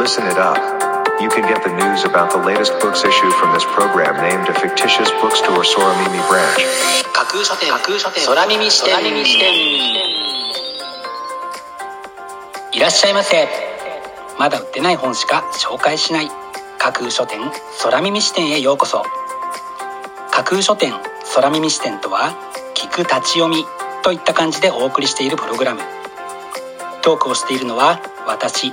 Listen it up. You can get the news about the latest books issue from this program named a fictitious bookstore Soramimi branch. 架空書店架空書店空耳視点空耳視点いらっしゃいませまだ売ってない本しか紹介しない架空書店空耳視点へようこそ架空書店空耳視点とは聞く立ち読みといった感じでお送りしているプログラムトークをしているのは私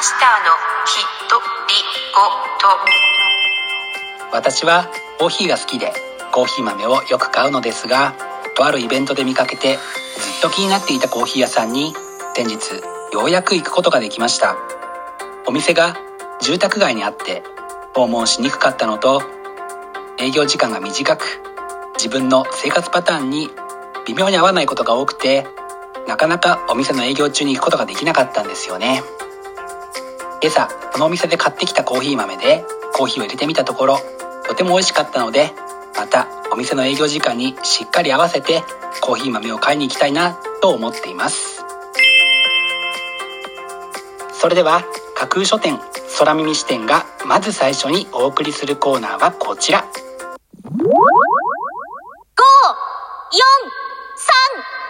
マスターのひとりごと。私はコーヒーが好きでコーヒー豆をよく買うのですがとあるイベントで見かけてずっと気になっていたコーヒー屋さんに先日ようやく行くことができました。お店が住宅街にあって訪問しにくかったのと営業時間が短く自分の生活パターンに微妙に合わないことが多くてなかなかお店の営業中に行くことができなかったんですよね。今朝このお店で買ってきたコーヒー豆でコーヒーを入れてみたところとても美味しかったのでまたお店の営業時間にしっかり合わせてコーヒー豆を買いに行きたいなと思っています。それでは架空書店空耳視点がまず最初にお送りするコーナーはこちら。5 4 3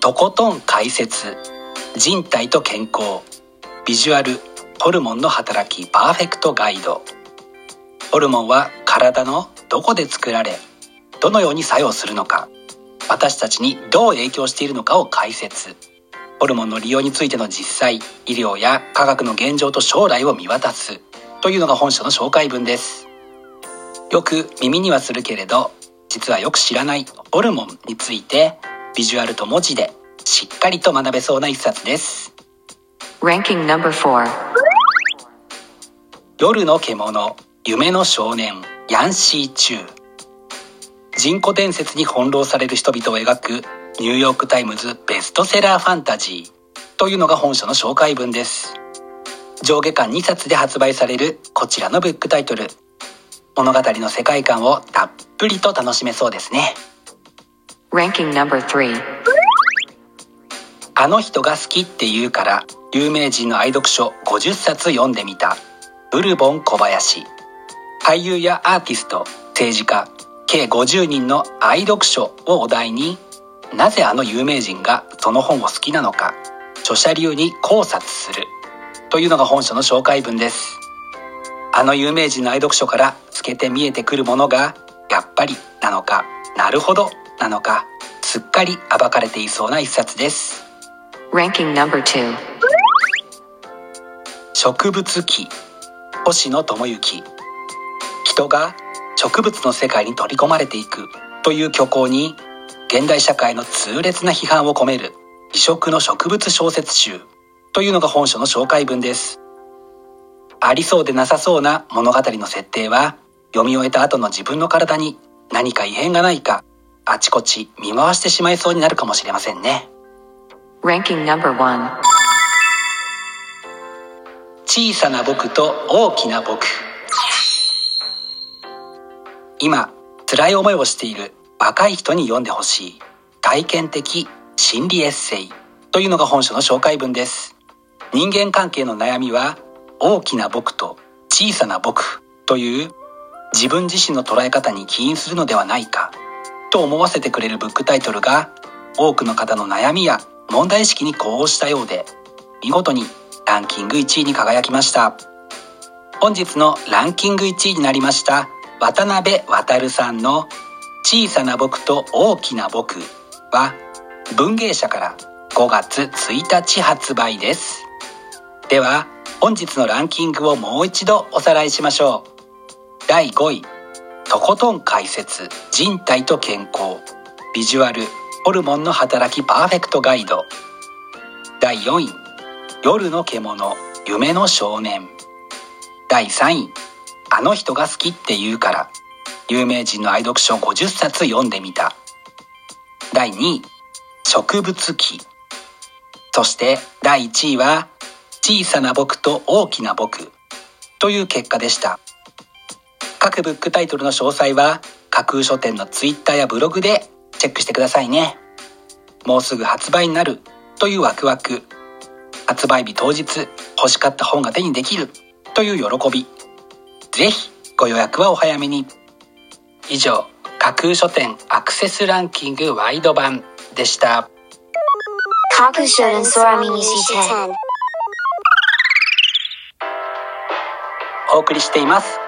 とことん解説人体と健康。ビジュアル。ホルモンの働き。パーフェクトガイド。ホルモンは体のどこで作られどのように作用するのか。私たちにどう影響しているのかを解説。ホルモンの利用についての実際医療や科学の現状と将来を見渡す。というのが本書の紹介文です。よく耳にはするけれど実はよく知らないホルモンについてビジュアルと文字でしっかりと学べそうな一冊です。Ranking number 4夜の獣夢の少年ヤンシー・チュー。人古伝説に翻弄される人々を描くニューヨーク・タイムズベストセラーファンタジーというのが本書の紹介文です。上下巻2冊で発売されるこちらのブックタイトル。物語の世界観をたっぷりと楽しめそうですね Ranking number 3あの人が好きって言うから有名人の愛読書50冊読んでみた。ブルボン小林。俳優やアーティスト政治家計50人の愛読書をお題になぜあの有名人がその本を好きなのか著者流に考察する。というのが本書の紹介文です。あの有名人の愛読書から透けて見えてくるものがやっぱりなのか。なるほど。なのかすっかり暴かれていそうな一冊です。Ranking number 2植物記。星野智之。人が植物の世界に取り込まれていく。という虚構に現代社会の痛烈な批判を込める。異色の植物小説集。というのが本書の紹介文です。ありそうでなさそうな物語の設定は読み終えた後の自分の体に何か異変がないかあちこち見回してしまいそうになるかもしれませんね。Ranking number 1小さな僕と大きな僕。今辛い思いをしている若い人に読んでほしい。体験的心理エッセイ。というのが本書の紹介文です。人間関係の悩みは大きな僕と小さな僕という自分自身の捉え方に起因するのではないかと思わせてくれるブックタイトルが多くの方の悩みや問題意識に呼応したようで見事にランキング1位に輝きました。本日のランキング1位になりました渡辺航さんの「小さな僕と大きな僕」は文芸社から5月1日発売です。では本日のランキングをもう一度おさらいしましょう。第5位とことん解説人体と健康。ビジュアルホルモンの働きパーフェクトガイド。第4位夜の獣夢の少年。第3位あの人が好きって言うから。有名人の愛読書50冊読んでみた。第2位植物記。そして第1位は小さな僕と大きな僕。という結果でした。各ブックタイトルの詳細は架空書店のツイッターやブログでチェックしてくださいね。もうすぐ発売になるというワクワク。発売日当日欲しかった本が手にできるという喜び。ぜひご予約はお早めに。以上架空書店アクセスランキングワイド版でした。架空書店空耳視点お送りしています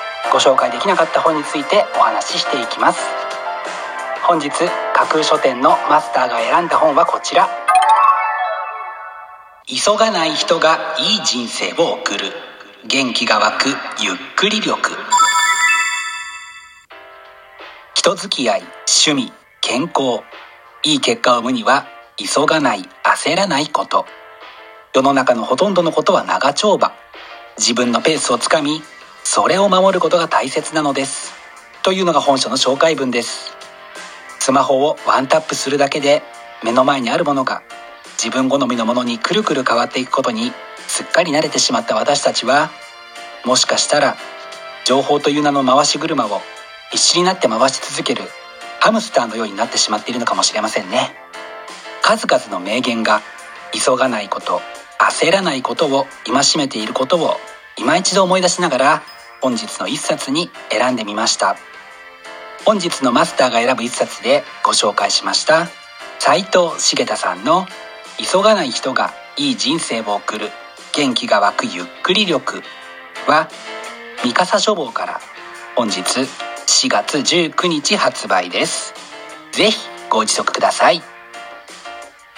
ご紹介できなかった本についてお話ししていきます。本日架空書店のマスターが選んだ本はこちら。急がない人がいい人生を送る。元気が湧くゆっくり力。人付き合い趣味健康。いい結果を生むには急がない焦らないこと。世の中のほとんどのことは長丁場。自分のペースをつかみそれを守ることが大切なのです。というのが本書の紹介文です。スマホをワンタップするだけで目の前にあるものが自分好みのものにくるくる変わっていくことにすっかり慣れてしまった私たちはもしかしたら情報という名の回し車を必死になって回し続けるハムスターのようになってしまっているのかもしれませんね。数々の名言が急がないこと焦らないことを戒めていることを今一度思い出しながら本日の一冊に選んでみました。本日のマスターが選ぶ一冊でご紹介しました。斉藤茂太さんの「急がない人がいい人生を送る元気が湧くゆっくり力」は三笠書房から本日4月19日発売です。ぜひご自足ください。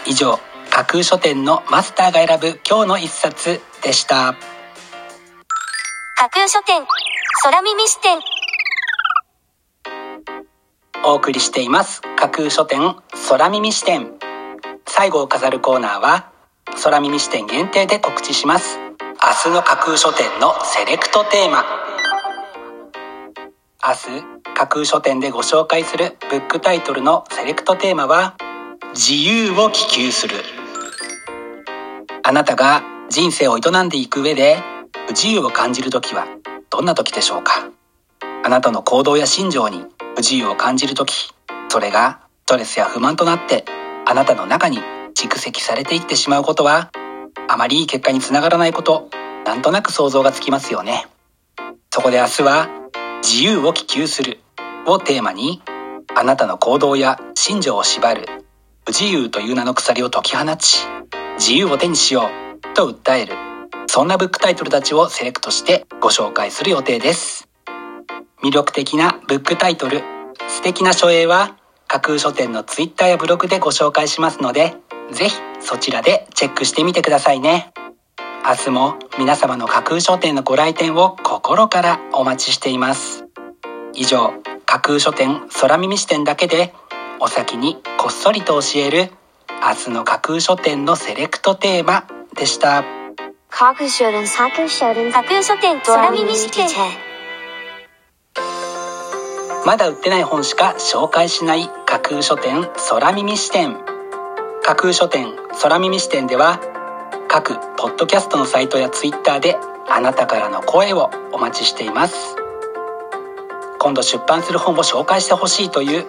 以上架空書店のマスターが選ぶ今日の一冊でした。架空書店。空耳視点。お送りしています。架空書店空耳視点。最後を飾るコーナーは空耳視点限定で告知します。明日の架空書店のセレクトテーマ。明日架空書店でご紹介するブックタイトルのセレクトテーマは自由を希求する。あなたが人生を営んでいく上で不自由を感じる時はどんな時でしょうか？あなたの行動や心情に不自由を感じる時それがストレスや不満となってあなたの中に蓄積されていってしまうことはあまりいい結果につながらないことなんとなく想像がつきますよね。そこで明日は自由を希求するをテーマにあなたの行動や心情を縛る不自由という名の鎖を解き放ち自由を手にしようと訴える。そんなブックタイトルたちをセレクトしてご紹介する予定です。魅力的なブックタイトル素敵な書影は架空書店のツイッターやブログでご紹介しますのでぜひそちらでチェックしてみてくださいね。明日も皆様の架空書店のご来店を心からお待ちしています。以上架空書店空耳視点だけでお先にこっそりと教える明日の架空書店のセレクトテーマでした。架空書店架空書店架空書店空耳視点まだ売ってない本しか紹介しない架空書店空耳視点架空書店空耳視点では各ポッドキャストのサイトやツイッターであなたからの声をお待ちしています。今度出版する本を紹介してほしいという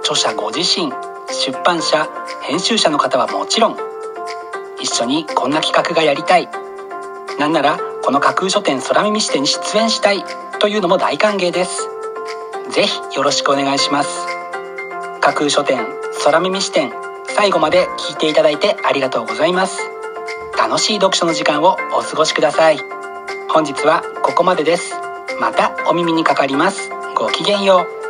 著者ご自身出版社編集者の方はもちろん一緒にこんな企画がやりたい。なんならこの架空書店空耳視点に出演したいというのも大歓迎です。ぜひよろしくお願いします。架空書店空耳視点最後まで聞いていただいてありがとうございます。楽しい読書の時間をお過ごしください。本日はここまでです。またお耳にかかります。ごきげんよう。